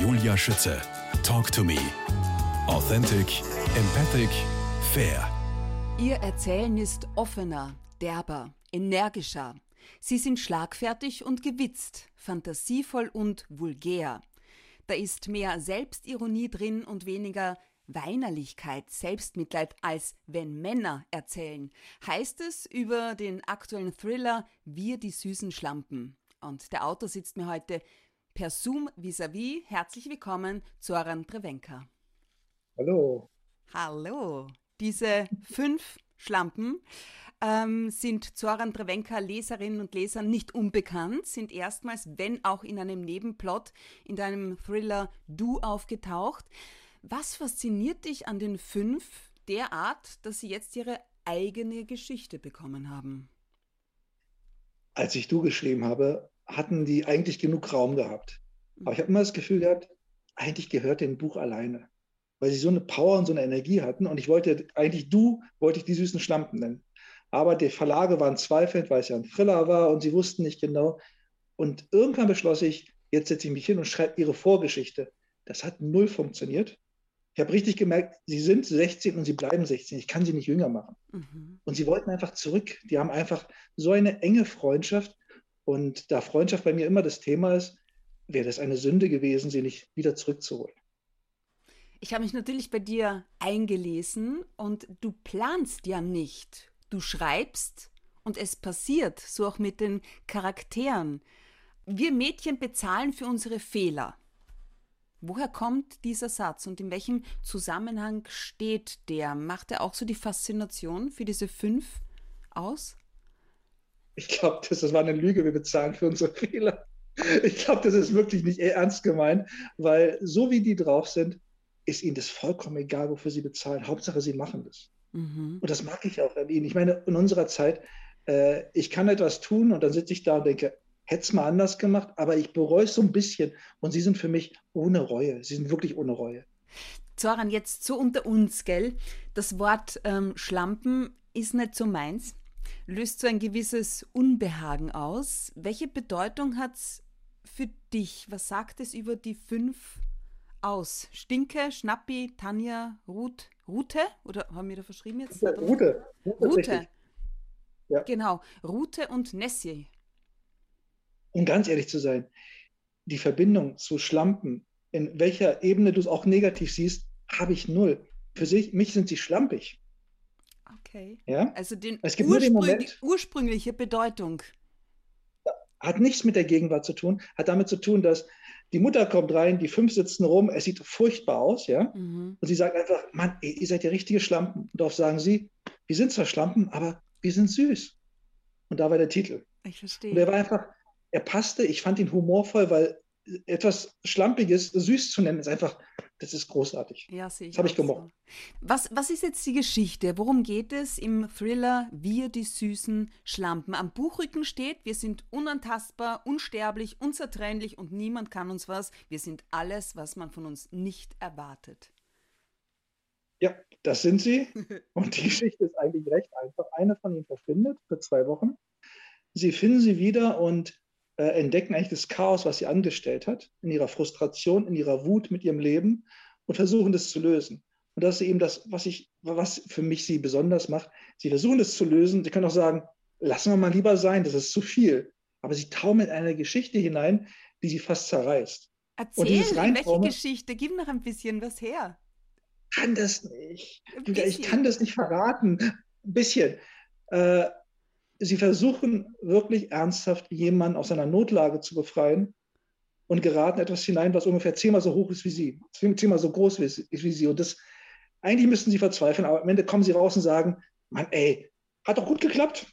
Julia Schütze. Talk to me. Authentic, empathic, fair. Ihr Erzählen ist offener, derber, energischer. Sie sind schlagfertig und gewitzt, fantasievoll und vulgär. Da ist mehr Selbstironie drin und weniger Weinerlichkeit, Selbstmitleid, als wenn Männer erzählen, heißt es über den aktuellen Thriller Wir die süßen Schlampen. Und der Autor sitzt mir heute per Zoom vis-à-vis. Herzlich willkommen, Zoran Prevenka. Hallo. Hallo. Diese fünf Schlampen ähm, sind Zoran Drevenka Leserinnen und Lesern nicht unbekannt, sind erstmals, wenn auch in einem Nebenplot, in deinem Thriller Du aufgetaucht. Was fasziniert dich an den fünf derart, dass sie jetzt ihre eigene Geschichte bekommen haben? Als ich Du geschrieben habe, hatten die eigentlich genug Raum gehabt. Aber ich habe immer das Gefühl gehabt, eigentlich gehört dem Buch alleine. Weil sie so eine Power und so eine Energie hatten. Und ich wollte eigentlich Du, wollte ich die süßen Schlampen nennen. Aber die Verlage waren zweifelnd, weil es ja ein Thriller war und sie wussten nicht genau. Und irgendwann beschloss ich, jetzt setze ich mich hin und schreibe ihre Vorgeschichte. Das hat null funktioniert. Ich habe richtig gemerkt, sie sind 16 und sie bleiben 16. Ich kann sie nicht jünger machen. Mhm. Und sie wollten einfach zurück. Die haben einfach so eine enge Freundschaft. Und da Freundschaft bei mir immer das Thema ist, wäre das eine Sünde gewesen, sie nicht wieder zurückzuholen. Ich habe mich natürlich bei dir eingelesen und du planst ja nicht. Du schreibst und es passiert, so auch mit den Charakteren. Wir Mädchen bezahlen für unsere Fehler. Woher kommt dieser Satz und in welchem Zusammenhang steht der? Macht er auch so die Faszination für diese fünf aus? Ich glaube, das, das war eine Lüge, wir bezahlen für unsere Fehler. Ich glaube, das ist wirklich nicht ernst gemeint, weil so wie die drauf sind, ist ihnen das vollkommen egal, wofür sie bezahlen. Hauptsache, sie machen das. Mhm. Und das mag ich auch an ihnen. Ich meine, in unserer Zeit, äh, ich kann etwas tun und dann sitze ich da und denke, hätte es mal anders gemacht, aber ich bereue es so ein bisschen. Und sie sind für mich ohne Reue. Sie sind wirklich ohne Reue. Zoran, jetzt so unter uns, gell? Das Wort ähm, Schlampen ist nicht so meins löst so ein gewisses Unbehagen aus. Welche Bedeutung hat es für dich? Was sagt es über die fünf aus? Stinke, Schnappi, Tanja, Ruth, Rute? Oder haben wir da verschrieben jetzt? Rute. Rute. Rute. Ja. Genau, Rute und Nessie. Um ganz ehrlich zu sein, die Verbindung zu Schlampen, in welcher Ebene du es auch negativ siehst, habe ich null. Für sich, mich sind sie schlampig. Okay. Ja? Also den es gibt Ursprung, Moment, die ursprüngliche Bedeutung. Hat nichts mit der Gegenwart zu tun, hat damit zu tun, dass die Mutter kommt rein, die fünf sitzen rum, es sieht furchtbar aus, ja. Mhm. Und sie sagt einfach, Mann, ey, ihr seid ja richtige Schlampen. Und darauf sagen sie, wir sind zwar Schlampen, aber wir sind süß. Und da war der Titel. Ich verstehe. Und er war einfach, er passte, ich fand ihn humorvoll, weil etwas Schlampiges süß zu nennen, ist einfach, das ist großartig. Ja, sehe ich. Das habe ich gemocht. Was, was ist jetzt die Geschichte? Worum geht es im Thriller Wir, die süßen Schlampen? Am Buchrücken steht, wir sind unantastbar, unsterblich, unzertrennlich und niemand kann uns was. Wir sind alles, was man von uns nicht erwartet. Ja, das sind sie. Und die Geschichte ist eigentlich recht einfach. Eine von ihnen verschwindet für zwei Wochen. Sie finden sie wieder und äh, entdecken eigentlich das Chaos, was sie angestellt hat, in ihrer Frustration, in ihrer Wut mit ihrem Leben und versuchen das zu lösen. Und das ist eben das, was ich, was für mich sie besonders macht. Sie versuchen das zu lösen. Sie können auch sagen, lassen wir mal lieber sein, das ist zu viel. Aber sie taumeln in eine Geschichte hinein, die sie fast zerreißt. Erzähl, welche Geschichte? Gib noch ein bisschen was her. Kann das nicht. Ich kann das nicht verraten. Ein bisschen. Äh, sie versuchen wirklich ernsthaft, jemanden aus einer Notlage zu befreien und geraten etwas hinein, was ungefähr zehnmal so hoch ist wie sie, zehnmal so groß ist wie sie. Und das, eigentlich müssten sie verzweifeln, aber am Ende kommen sie raus und sagen, Mann, ey, hat doch gut geklappt.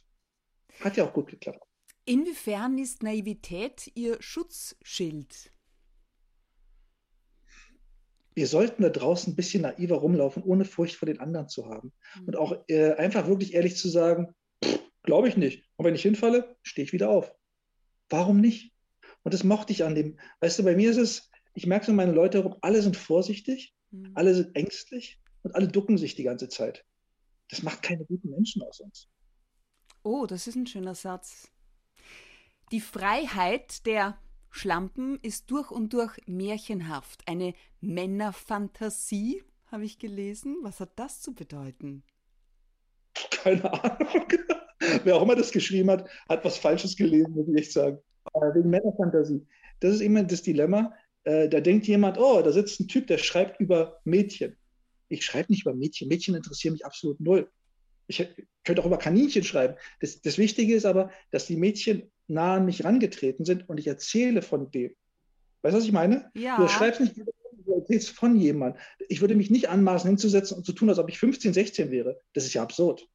Hat ja auch gut geklappt. Inwiefern ist Naivität Ihr Schutzschild? Wir sollten da draußen ein bisschen naiver rumlaufen, ohne Furcht vor den anderen zu haben. Mhm. Und auch äh, einfach wirklich ehrlich zu sagen, Glaube ich nicht. Und wenn ich hinfalle, stehe ich wieder auf. Warum nicht? Und das mochte ich an dem. Weißt du, bei mir ist es, ich merke so meine Leute herum, alle sind vorsichtig, mhm. alle sind ängstlich und alle ducken sich die ganze Zeit. Das macht keine guten Menschen aus uns. Oh, das ist ein schöner Satz. Die Freiheit der Schlampen ist durch und durch märchenhaft, eine Männerfantasie, habe ich gelesen. Was hat das zu bedeuten? Keine Ahnung. Wer auch immer das geschrieben hat, hat was Falsches gelesen, muss ich echt sagen. Wegen Männerfantasie. Das ist immer das Dilemma. Äh, da denkt jemand, oh, da sitzt ein Typ, der schreibt über Mädchen. Ich schreibe nicht über Mädchen. Mädchen interessieren mich absolut null. Ich könnte auch über Kaninchen schreiben. Das, das Wichtige ist aber, dass die Mädchen nah an mich rangetreten sind und ich erzähle von dem. Weißt du, was ich meine? Ja. Du schreibst nicht, von jemandem. Ich würde mich nicht anmaßen, hinzusetzen und zu tun, als ob ich 15, 16 wäre. Das ist ja absurd.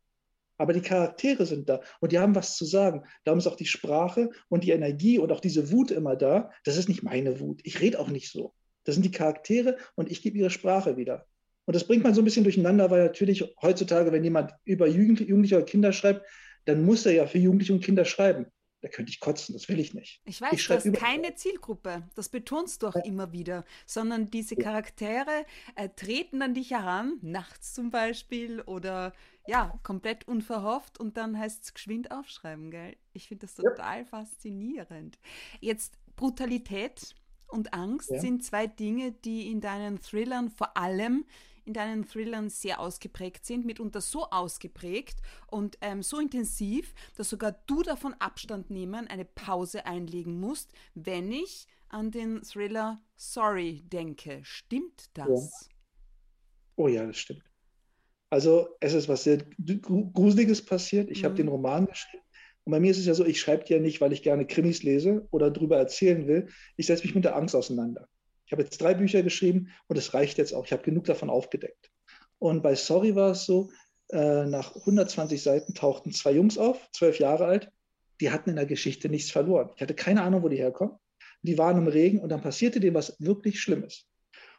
Aber die Charaktere sind da und die haben was zu sagen. Darum ist auch die Sprache und die Energie und auch diese Wut immer da. Das ist nicht meine Wut. Ich rede auch nicht so. Das sind die Charaktere und ich gebe ihre Sprache wieder. Und das bringt man so ein bisschen durcheinander, weil natürlich heutzutage, wenn jemand über Jugendliche oder Kinder schreibt, dann muss er ja für Jugendliche und Kinder schreiben. Da könnte ich kotzen, das will ich nicht. Ich weiß, ich du hast keine Zielgruppe, das betonst du auch ja. immer wieder, sondern diese Charaktere äh, treten an dich heran, nachts zum Beispiel oder ja, komplett unverhofft und dann heißt es geschwind aufschreiben, gell? Ich finde das total ja. faszinierend. Jetzt Brutalität und Angst ja. sind zwei Dinge, die in deinen Thrillern vor allem in deinen Thrillern sehr ausgeprägt sind, mitunter so ausgeprägt und ähm, so intensiv, dass sogar du davon Abstand nehmen, eine Pause einlegen musst, wenn ich an den Thriller Sorry denke. Stimmt das? Ja. Oh ja, das stimmt. Also es ist was sehr Gruseliges passiert. Ich mhm. habe den Roman geschrieben. Und bei mir ist es ja so, ich schreibe ja nicht, weil ich gerne Krimis lese oder darüber erzählen will. Ich setze mich mit der Angst auseinander. Ich habe jetzt drei Bücher geschrieben und es reicht jetzt auch. Ich habe genug davon aufgedeckt. Und bei Sorry war es so, äh, nach 120 Seiten tauchten zwei Jungs auf, zwölf Jahre alt, die hatten in der Geschichte nichts verloren. Ich hatte keine Ahnung, wo die herkommen. Die waren im Regen und dann passierte dem was wirklich Schlimmes.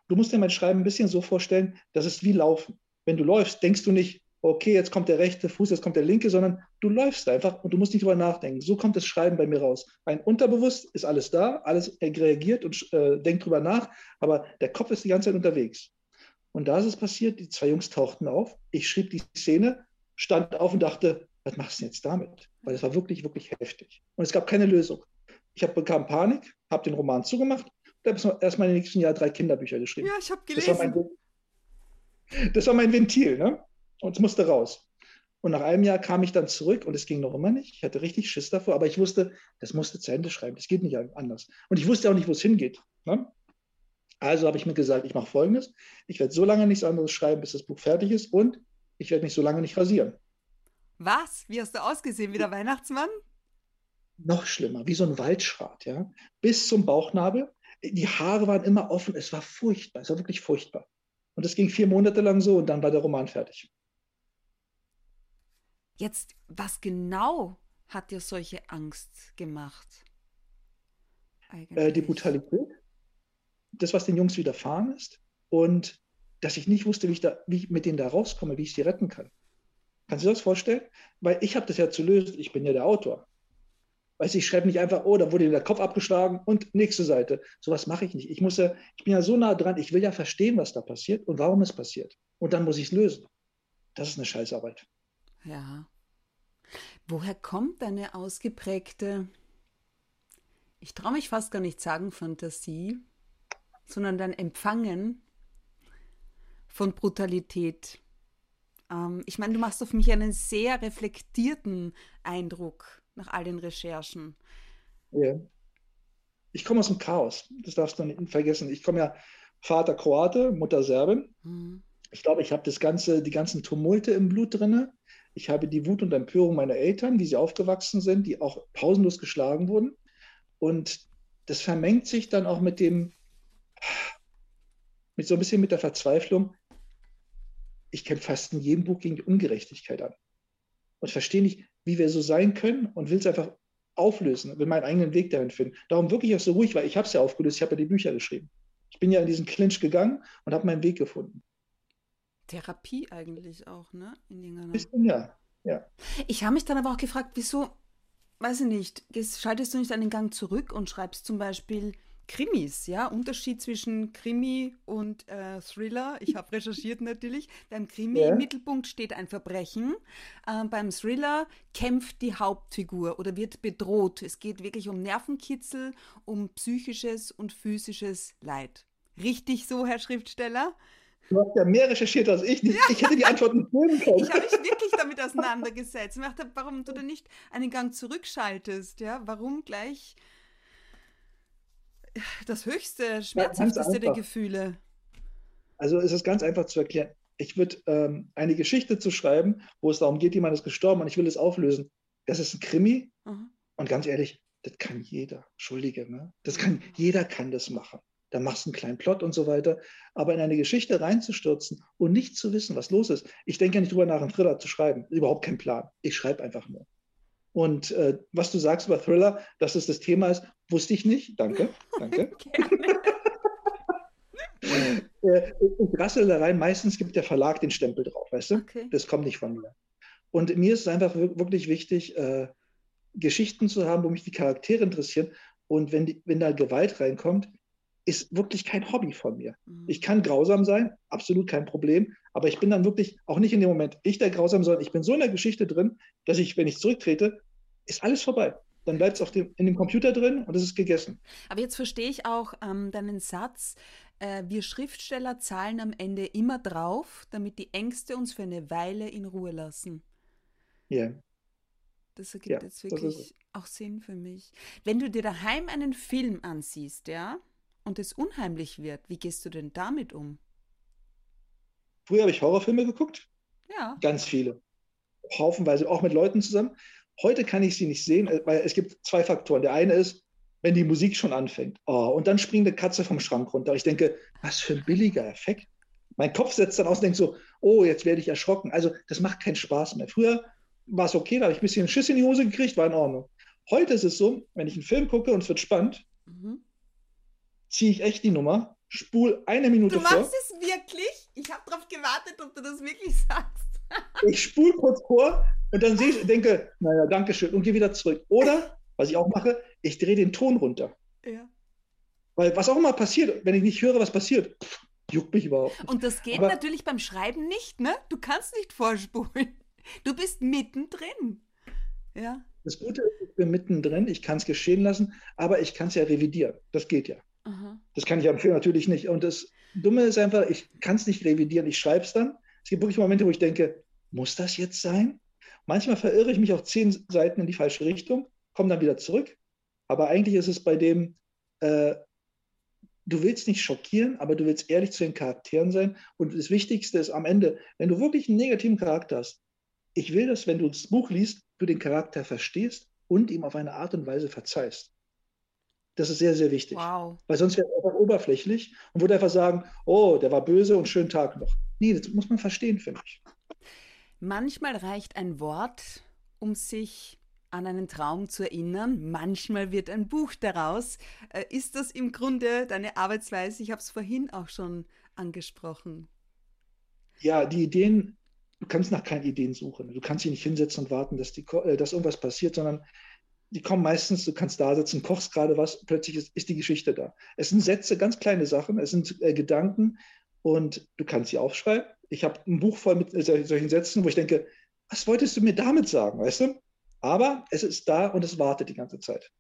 Du musst dir mein Schreiben ein bisschen so vorstellen, das ist wie Laufen. Wenn du läufst, denkst du nicht, okay, jetzt kommt der rechte Fuß, jetzt kommt der linke, sondern du läufst einfach und du musst nicht drüber nachdenken. So kommt das Schreiben bei mir raus. Ein Unterbewusst ist alles da, alles reagiert und äh, denkt drüber nach, aber der Kopf ist die ganze Zeit unterwegs. Und da ist es passiert, die zwei Jungs tauchten auf, ich schrieb die Szene, stand auf und dachte, was machst du jetzt damit? Weil es war wirklich, wirklich heftig. Und es gab keine Lösung. Ich hab, bekam Panik, habe den Roman zugemacht und habe erstmal im nächsten Jahr drei Kinderbücher geschrieben. Ja, ich habe gelesen. Das war mein, das war mein Ventil. Ne? Und es musste raus. Und nach einem Jahr kam ich dann zurück und es ging noch immer nicht. Ich hatte richtig Schiss davor, aber ich wusste, das musste zu Ende schreiben. Das geht nicht anders. Und ich wusste auch nicht, wo es hingeht. Ne? Also habe ich mir gesagt, ich mache Folgendes. Ich werde so lange nichts anderes schreiben, bis das Buch fertig ist und ich werde mich so lange nicht rasieren. Was? Wie hast du ausgesehen wie der Weihnachtsmann? Noch schlimmer, wie so ein Waldschrat, ja. Bis zum Bauchnabel. Die Haare waren immer offen. Es war furchtbar. Es war wirklich furchtbar. Und es ging vier Monate lang so und dann war der Roman fertig. Jetzt, was genau hat dir solche Angst gemacht? Äh, die Brutalität, das, was den Jungs widerfahren ist und dass ich nicht wusste, wie ich, da, wie ich mit denen da rauskomme, wie ich sie retten kann. Kannst du dir das vorstellen? Weil ich habe das ja zu lösen, ich bin ja der Autor. Weißt du, ich schreibe nicht einfach, oh, da wurde der Kopf abgeschlagen und nächste Seite. Sowas mache ich nicht. Ich muss ja, ich bin ja so nah dran, ich will ja verstehen, was da passiert und warum es passiert. Und dann muss ich es lösen. Das ist eine Scheißarbeit. Ja. Woher kommt deine ausgeprägte, ich traue mich fast gar nicht sagen Fantasie, sondern dein Empfangen von Brutalität? Ähm, ich meine, du machst auf mich einen sehr reflektierten Eindruck nach all den Recherchen. Ja. Ich komme aus dem Chaos, das darfst du nicht vergessen. Ich komme ja Vater Kroate, Mutter Serbin. Mhm. Ich glaube, ich habe das ganze, die ganzen Tumulte im Blut drin. Ich habe die Wut und Empörung meiner Eltern, wie sie aufgewachsen sind, die auch pausenlos geschlagen wurden. Und das vermengt sich dann auch mit dem, mit so ein bisschen mit der Verzweiflung. Ich kämpfe fast in jedem Buch gegen die Ungerechtigkeit an. Und verstehe nicht, wie wir so sein können und will es einfach auflösen, will meinen eigenen Weg dahin finden. Darum wirklich auch so ruhig, weil ich habe es ja aufgelöst, ich habe ja die Bücher geschrieben. Ich bin ja in diesen Clinch gegangen und habe meinen Weg gefunden. Therapie eigentlich auch, ne? In. Bisschen, ja. ja. Ich habe mich dann aber auch gefragt, wieso, weiß ich nicht, schaltest du nicht einen Gang zurück und schreibst zum Beispiel Krimis, ja, Unterschied zwischen Krimi und äh, Thriller. Ich habe recherchiert natürlich. Beim Krimi ja. im Mittelpunkt steht ein Verbrechen. Äh, beim Thriller kämpft die Hauptfigur oder wird bedroht. Es geht wirklich um Nervenkitzel, um psychisches und physisches Leid. Richtig so, Herr Schriftsteller? Du hast ja mehr recherchiert als ich. Ja. Ich hätte die Antwort nicht geben können. Ich habe mich wirklich damit auseinandergesetzt. Ich dachte, warum du da nicht einen Gang zurückschaltest. Ja? Warum gleich das höchste, schmerzhafteste der Gefühle? Also es ist ganz einfach zu erklären. Ich würde ähm, eine Geschichte zu schreiben, wo es darum geht, jemand ist gestorben und ich will es auflösen. Das ist ein Krimi. Mhm. Und ganz ehrlich, das kann jeder. Entschuldige, ne? Das kann, jeder kann das machen dann machst du einen kleinen Plot und so weiter. Aber in eine Geschichte reinzustürzen und nicht zu wissen, was los ist. Ich denke ja nicht drüber nach, einen Thriller zu schreiben. Überhaupt kein Plan. Ich schreibe einfach nur. Und äh, was du sagst über Thriller, dass es das Thema ist, wusste ich nicht. Danke, danke. äh, ich rassel da rein. Meistens gibt der Verlag den Stempel drauf, weißt du? Okay. Das kommt nicht von mir. Und mir ist es einfach wirklich wichtig, äh, Geschichten zu haben, wo mich die Charaktere interessieren. Und wenn, die, wenn da Gewalt reinkommt, ist wirklich kein Hobby von mir. Mhm. Ich kann grausam sein, absolut kein Problem, aber ich bin dann wirklich auch nicht in dem Moment ich der grausam, sondern ich bin so in der Geschichte drin, dass ich, wenn ich zurücktrete, ist alles vorbei. Dann bleibt es in dem Computer drin und es ist gegessen. Aber jetzt verstehe ich auch ähm, deinen Satz, äh, wir Schriftsteller zahlen am Ende immer drauf, damit die Ängste uns für eine Weile in Ruhe lassen. Ja. Yeah. Das ergibt ja, jetzt wirklich auch Sinn für mich. Wenn du dir daheim einen Film ansiehst, ja, und es unheimlich wird, wie gehst du denn damit um? Früher habe ich Horrorfilme geguckt. Ja. Ganz viele. Haufenweise, auch mit Leuten zusammen. Heute kann ich sie nicht sehen, äh, weil es gibt zwei Faktoren. Der eine ist, wenn die Musik schon anfängt. Oh, und dann springt eine Katze vom Schrank runter. Ich denke, was für ein billiger Effekt. Mein Kopf setzt dann aus und denkt so, oh, jetzt werde ich erschrocken. Also das macht keinen Spaß mehr. Früher war es okay, da habe ich ein bisschen Schiss in die Hose gekriegt, war in Ordnung. Heute ist es so, wenn ich einen Film gucke und es wird spannend, mhm ziehe ich echt die Nummer, spul eine Minute vor. Du machst vor. es wirklich? Ich habe darauf gewartet, ob du das wirklich sagst. ich spule kurz vor und dann sehe ich, denke, naja, danke schön und gehe wieder zurück. Oder, was ich auch mache, ich drehe den Ton runter. Ja. Weil was auch immer passiert, wenn ich nicht höre, was passiert, pff, juckt mich überhaupt. Nicht. Und das geht Aber, natürlich beim Schreiben nicht, ne? Du kannst nicht vorspulen. Du bist mittendrin. Ja. Das Gute ist, ich bin mittendrin, ich kann es geschehen lassen, aber ich kann es ja revidieren. Das geht ja. Aha. Das kann ich am natürlich nicht. Und das Dumme ist einfach, ich kann es nicht revidieren, ich schreibe es dann. Es gibt wirklich Momente, wo ich denke, muss das jetzt sein? Manchmal verirre ich mich auch zehn Seiten in die falsche Richtung, komme dann wieder zurück. Aber eigentlich ist es bei dem, äh, du willst nicht schockieren, aber du willst ehrlich zu den Charakteren sein. Und das Wichtigste ist am Ende, wenn du wirklich einen negativen Charakter hast, ich will, dass wenn du das Buch liest, du den Charakter verstehst und ihm auf eine Art und Weise verzeihst. Das ist sehr, sehr wichtig. Wow. Weil sonst wäre es einfach oberflächlich und würde einfach sagen, oh, der war böse und schönen Tag noch. Nee, das muss man verstehen, finde ich. Manchmal reicht ein Wort, um sich an einen Traum zu erinnern. Manchmal wird ein Buch daraus. Äh, ist das im Grunde deine Arbeitsweise? Ich habe es vorhin auch schon angesprochen. Ja, die Ideen, du kannst nach keinen Ideen suchen. Du kannst dich nicht hinsetzen und warten, dass, die, äh, dass irgendwas passiert, sondern die kommen meistens, du kannst da sitzen, kochst gerade was, plötzlich ist, ist, die Geschichte da. Es sind Sätze, ganz kleine Sachen, es sind äh, Gedanken und du kannst sie aufschreiben. Ich habe ein Buch voll mit äh, solchen Sätzen, wo ich denke, was wolltest du mir damit sagen, weißt du? Aber es ist da und es wartet die ganze Zeit.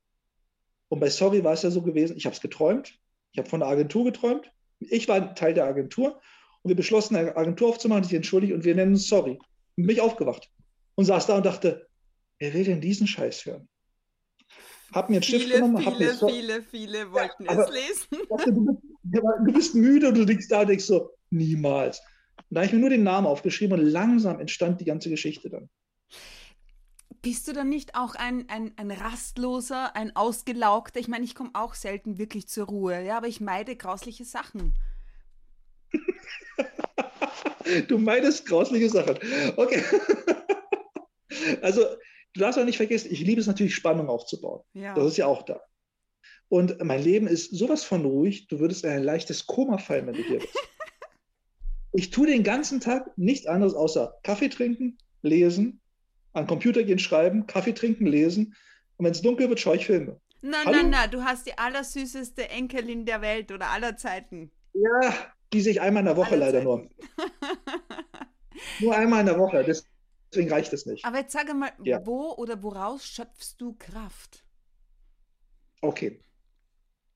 Und bei Sorry war es ja so gewesen, ich habe es geträumt, ich habe von der Agentur geträumt, ich war Teil der Agentur und wir beschlossen, eine Agentur aufzumachen, sich entschuldigt und wir nennen es Sorry. Und bin ich aufgewacht und saß da und dachte, wer will denn diesen Scheiß hören? Hab mir einen viele, Stift genommen. Viele, mir so, viele, viele wollten ja, es lesen. Dachte, du, bist, du, bist, müde und du liegst da und denkst so, niemals. Und da habe ich mir nur den Namen aufgeschrieben und langsam entstand die ganze Geschichte dann. Bist du dann nicht auch ein, ein, ein rastloser, ein ausgelaugter? Ich meine, ich komme auch selten wirklich zur Ruhe, ja, aber ich meide grausliche Sachen. du meidest grausliche Sachen. Okay. also du darfst auch nicht vergessen, ich liebe es natürlich, Spannung aufzubauen. Ja. Das ist ja auch da. Und mein Leben ist sowas von ruhig, du würdest in ein leichtes Koma fallen, wenn du hier bist. ich tue den ganzen Tag nichts anderes außer Kaffee trinken, lesen, an Computer gehen, schreiben, Kaffee trinken, lesen. Und wenn es dunkel wird, schaue ich Filme. Na, Hallo? na, na, du hast die allersüßeste Enkelin der Welt oder aller Zeiten. Ja, die sehe ich einmal in der Woche leider nur. nur einmal in der Woche, deswegen reicht es nicht. Aber jetzt sage mal, ja. wo oder woraus schöpfst du Kraft? Okay.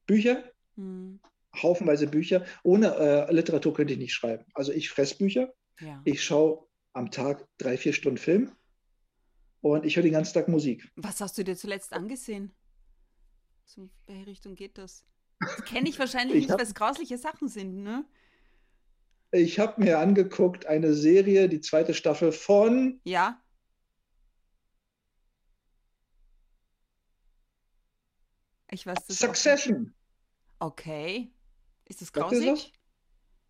Bücher, hm. haufenweise Bücher. Ohne äh, Literatur könnte ich nicht schreiben. Also ich fresse Bücher, ja. ich schaue am Tag drei, vier Stunden Film und ich höre den ganzen Tag Musik. Was hast du dir zuletzt angesehen? So, in welche Richtung geht das? Das kenne ich wahrscheinlich ich nicht, weil es grausliche Sachen sind, ne? Ich habe mir angeguckt eine Serie, die zweite Staffel von. Ja. Ich weiß das. Succession. Okay. Ist das grausig?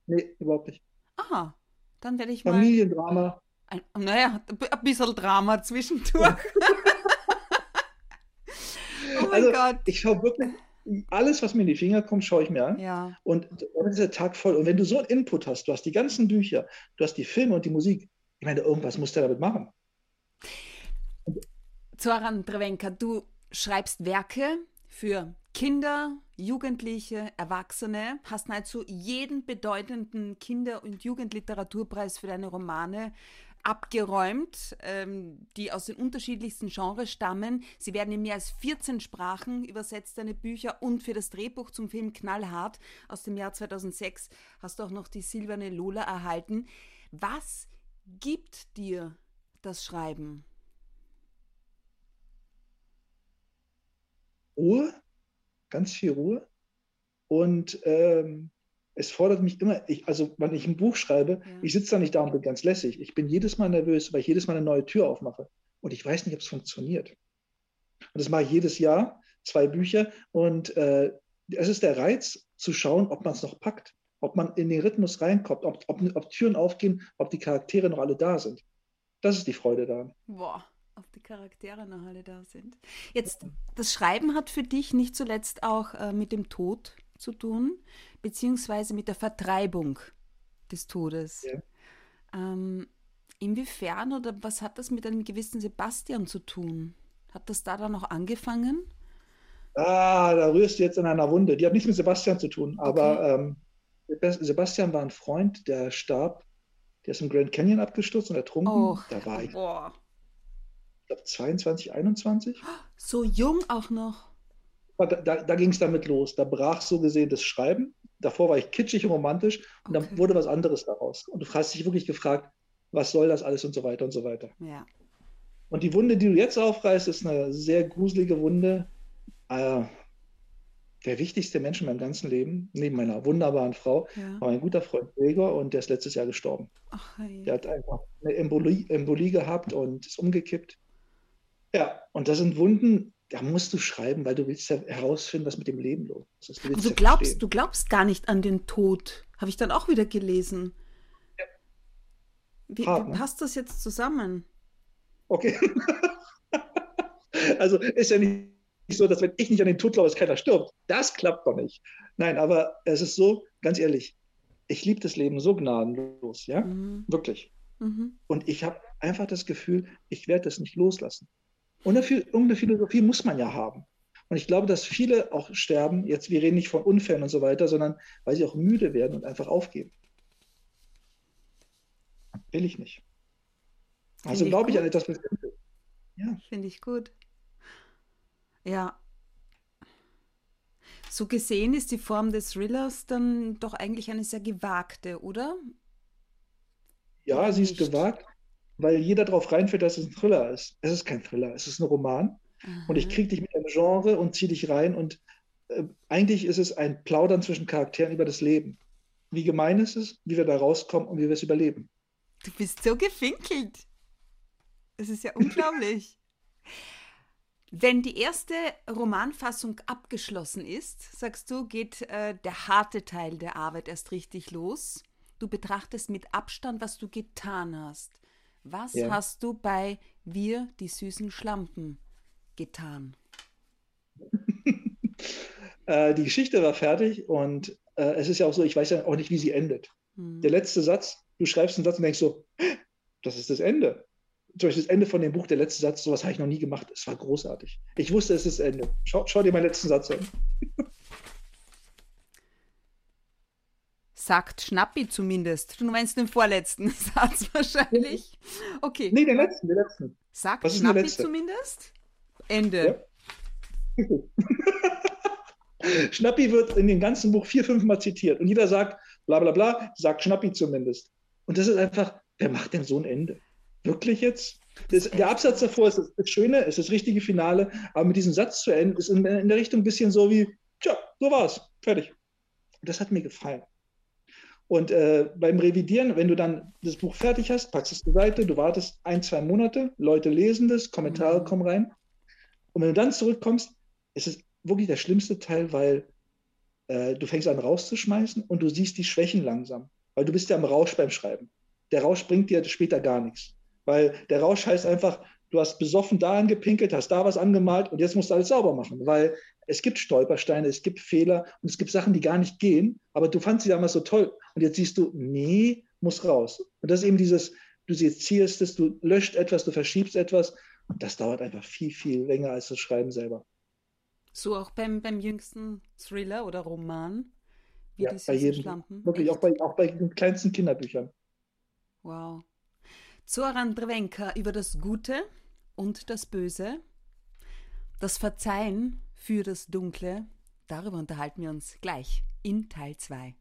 Nee, überhaupt nicht. Aha. Dann werde ich mal. Familiendrama. Ein, naja, ein bisschen Drama zwischendurch. oh mein also, Gott. Ich schaue wirklich alles, was mir in die Finger kommt, schaue ich mir an. Ja. Und dann ist der Tag voll. Und wenn du so einen Input hast, du hast die ganzen Bücher, du hast die Filme und die Musik, ich meine, irgendwas musst du damit machen. Zoran Drevenka, du schreibst Werke für Kinder, Jugendliche, Erwachsene, hast nahezu jeden bedeutenden Kinder- und Jugendliteraturpreis für deine Romane abgeräumt, ähm, die aus den unterschiedlichsten Genres stammen. Sie werden in mehr als 14 Sprachen übersetzt, deine Bücher. Und für das Drehbuch zum Film Knallhart aus dem Jahr 2006 hast du auch noch die Silberne Lola erhalten. Was gibt dir das Schreiben? Ruhe, ganz viel Ruhe. Und ähm, es fordert mich immer, ich, also wenn ich ein Buch schreibe, ja. ich sitze da nicht da und bin ganz lässig. Ich bin jedes Mal nervös, weil ich jedes Mal eine neue Tür aufmache. Und ich weiß nicht, ob es funktioniert. Und das mache ich jedes Jahr, zwei Bücher. Und äh, es ist der Reiz, zu schauen, ob man es noch packt, ob man in den Rhythmus reinkommt, ob, ob, ob Türen aufgehen, ob die Charaktere noch alle da sind. Das ist die Freude daran. Boah ob die Charaktere noch alle da sind. Jetzt, das Schreiben hat für dich nicht zuletzt auch äh, mit dem Tod zu tun, beziehungsweise mit der Vertreibung des Todes. Ja. Ähm, inwiefern oder was hat das mit einem gewissen Sebastian zu tun? Hat das da dann noch angefangen? Ah, da rührst du jetzt in einer Wunde. Die hat nichts mit Sebastian zu tun, aber okay. ähm, Sebastian war ein Freund, der starb. Der ist im Grand Canyon abgestürzt und ertrunken. Oh, da war ich, boah. ich glaube, 22, 21. So jung auch noch. Da, da, da ging es damit los. Da brach so gesehen das Schreiben. Davor war ich kitschig und romantisch und okay. dann wurde was anderes daraus. Und du hast dich wirklich gefragt, was soll das alles und so weiter und so weiter. Ja. Und die Wunde, die du jetzt aufreißt, ist eine sehr gruselige Wunde. Äh, der wichtigste Mensch in meinem ganzen Leben, neben meiner wunderbaren Frau, ja. war mein guter Freund Gregor und der ist letztes Jahr gestorben. Ach, hey. Der hat einfach eine Embolie, Embolie gehabt und ist umgekippt. Ja, und das sind Wunden, da musst du schreiben, weil du willst ja herausfinden, was mit dem Leben los ist. Du, also du glaubst, du glaubst gar nicht an den Tod. Habe ich dann auch wieder gelesen. Ja. Wie, Hart, wie ne? passt das jetzt zusammen? Okay. also ist ja nicht so, dass wenn ich nicht an den Tod glaube, dass keiner stirbt. Das klappt doch nicht. Nein, aber es ist so, ganz ehrlich, ich liebe das Leben so gnadenlos, ja? Mhm. Wirklich. Mhm. Und ich habe einfach das Gefühl, ich werde das nicht loslassen. Und eine, irgendeine Philosophie muss man ja haben. Und ich glaube, dass viele auch sterben, jetzt wir reden nicht von Unfällen und so weiter, sondern weil sie auch müde werden und einfach aufgeben. Will ich nicht. Also glaube ich an etwas Bestimmtes. Ja. Finde ich gut. Ja. So gesehen ist die Form des Thrillers dann doch eigentlich eine sehr gewagte, oder? Ja, sie ist gewagt weil jeder darauf reinfällt, dass es ein Thriller ist. Es ist kein Thriller, es ist ein Roman. Aha. Und ich kriege dich mit einem Genre und ziehe dich rein. Und äh, eigentlich ist es ein Plaudern zwischen Charakteren über das Leben. Wie gemein ist es, wie wir da rauskommen und wie wir es überleben. Du bist so gefinkelt. Das ist ja unglaublich. Wenn die erste Romanfassung abgeschlossen ist, sagst du, geht äh, der harte Teil der Arbeit erst richtig los. Du betrachtest mit Abstand, was du getan hast. Was ja. hast du bei Wir, die süßen Schlampen, getan? äh, die Geschichte war fertig und äh, es ist ja auch so, ich weiß ja auch nicht, wie sie endet. Hm. Der letzte Satz, du schreibst einen Satz und denkst so, das ist das Ende. durch das Ende von dem Buch, der letzte Satz, sowas habe ich noch nie gemacht. Es war großartig. Ich wusste, es ist Ende. Schau, schau dir meinen letzten Satz an. Sagt Schnappi zumindest. Du meinst den vorletzten Satz wahrscheinlich. Okay. Nee, den letzten, den letzten. Sagt Schnappi zumindest? Ende. Ja. Schnappi wird in dem ganzen Buch vier, fünf Mal zitiert und jeder sagt, bla bla bla, sagt Schnappi zumindest. Und das ist einfach, wer macht denn so ein Ende? Wirklich jetzt? Das, der Absatz davor ist das Schöne, ist das richtige Finale, aber mit diesem Satz zu enden, ist in, in der Richtung ein bisschen so wie, tja, so war's, fertig. Das hat mir gefallen. Und äh, beim Revidieren, wenn du dann das Buch fertig hast, packst es zur Seite, du wartest ein, zwei Monate, Leute lesen das, Kommentare mhm. kommen rein. Und wenn du dann zurückkommst, ist es wirklich der schlimmste Teil, weil äh, du fängst an rauszuschmeißen und du siehst die Schwächen langsam. Weil du bist ja im Rausch beim Schreiben. Der Rausch bringt dir später gar nichts. Weil der Rausch heißt einfach, du hast besoffen da angepinkelt, hast da was angemalt und jetzt musst du alles sauber machen. Weil es gibt Stolpersteine, es gibt Fehler und es gibt Sachen, die gar nicht gehen, aber du fandst sie damals so toll und jetzt siehst du, nee, muss raus. Und das ist eben dieses, du sezierst es, du löscht etwas, du verschiebst etwas und das dauert einfach viel, viel länger als das Schreiben selber. So auch beim, beim jüngsten Thriller oder Roman? Wie ja, bei jedem. Schlampen? Wirklich, auch bei, auch bei den kleinsten Kinderbüchern. Wow. Zoran Drevenka über das Gute und das Böse, das Verzeihen für das Dunkle, darüber unterhalten wir uns gleich in Teil 2.